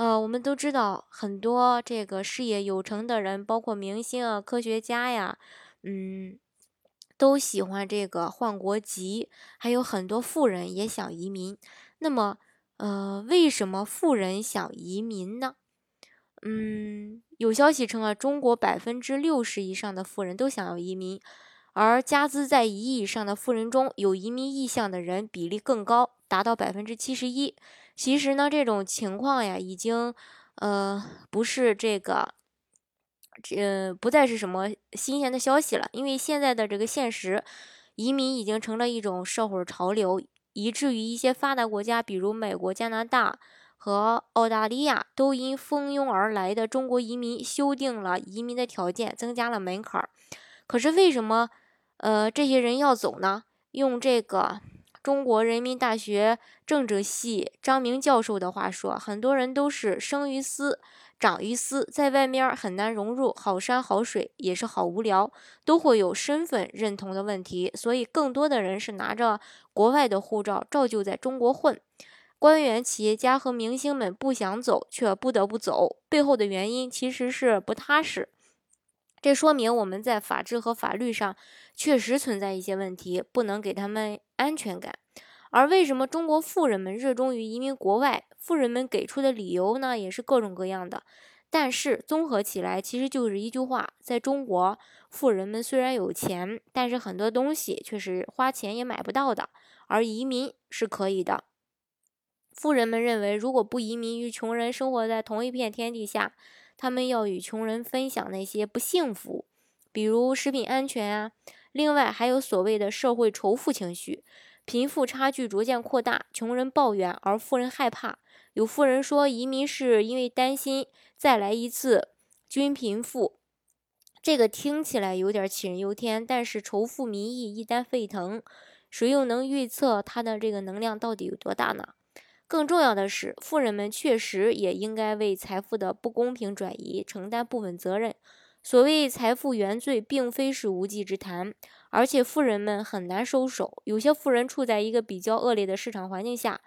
呃，我们都知道很多这个事业有成的人，包括明星啊、科学家呀，嗯，都喜欢这个换国籍，还有很多富人也想移民。那么，呃，为什么富人想移民呢？嗯，有消息称啊，中国百分之六十以上的富人都想要移民，而家资在一亿以上的富人中有移民意向的人比例更高，达到百分之七十一。其实呢，这种情况呀，已经，呃，不是这个，这不再是什么新鲜的消息了。因为现在的这个现实，移民已经成了一种社会潮流，以至于一些发达国家，比如美国、加拿大和澳大利亚，都因蜂拥而来的中国移民修订了移民的条件，增加了门槛儿。可是为什么，呃，这些人要走呢？用这个。中国人民大学政治系张明教授的话说：“很多人都是生于斯，长于斯，在外面很难融入，好山好水也是好无聊，都会有身份认同的问题。所以，更多的人是拿着国外的护照，照旧在中国混。官员、企业家和明星们不想走，却不得不走，背后的原因其实是不踏实。这说明我们在法治和法律上确实存在一些问题，不能给他们。”安全感，而为什么中国富人们热衷于移民国外？富人们给出的理由呢，也是各种各样的。但是综合起来，其实就是一句话：在中国，富人们虽然有钱，但是很多东西却是花钱也买不到的，而移民是可以的。富人们认为，如果不移民，与穷人生活在同一片天地下，他们要与穷人分享那些不幸福，比如食品安全啊。另外，还有所谓的社会仇富情绪，贫富差距逐渐扩大，穷人抱怨，而富人害怕。有富人说，移民是因为担心再来一次均贫富。这个听起来有点杞人忧天，但是仇富民意一旦沸腾，谁又能预测它的这个能量到底有多大呢？更重要的是，富人们确实也应该为财富的不公平转移承担部分责任。所谓财富原罪，并非是无稽之谈，而且富人们很难收手。有些富人处在一个比较恶劣的市场环境下，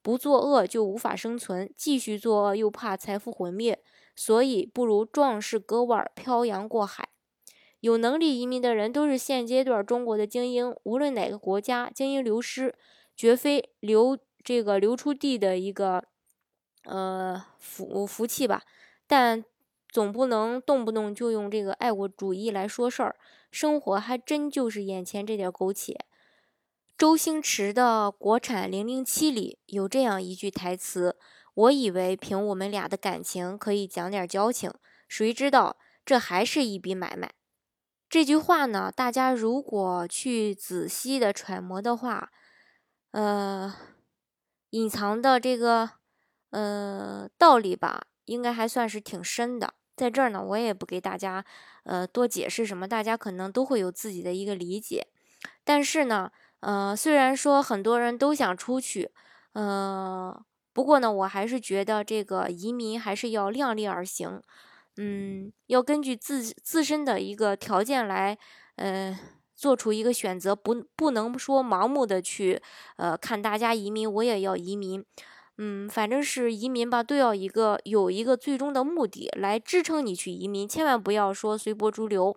不作恶就无法生存，继续作恶又怕财富毁灭，所以不如壮士割腕，漂洋过海。有能力移民的人都是现阶段中国的精英，无论哪个国家，精英流失绝非流这个流出地的一个呃福福气吧，但。总不能动不动就用这个爱国主义来说事儿，生活还真就是眼前这点苟且。周星驰的国产《零零七》里有这样一句台词：“我以为凭我们俩的感情可以讲点交情，谁知道这还是一笔买卖。”这句话呢，大家如果去仔细的揣摩的话，呃，隐藏的这个呃道理吧，应该还算是挺深的。在这儿呢，我也不给大家，呃，多解释什么，大家可能都会有自己的一个理解。但是呢，呃，虽然说很多人都想出去，呃，不过呢，我还是觉得这个移民还是要量力而行，嗯，要根据自自身的一个条件来，呃，做出一个选择，不不能说盲目的去，呃，看大家移民，我也要移民。嗯，反正是移民吧，都要一个有一个最终的目的来支撑你去移民，千万不要说随波逐流。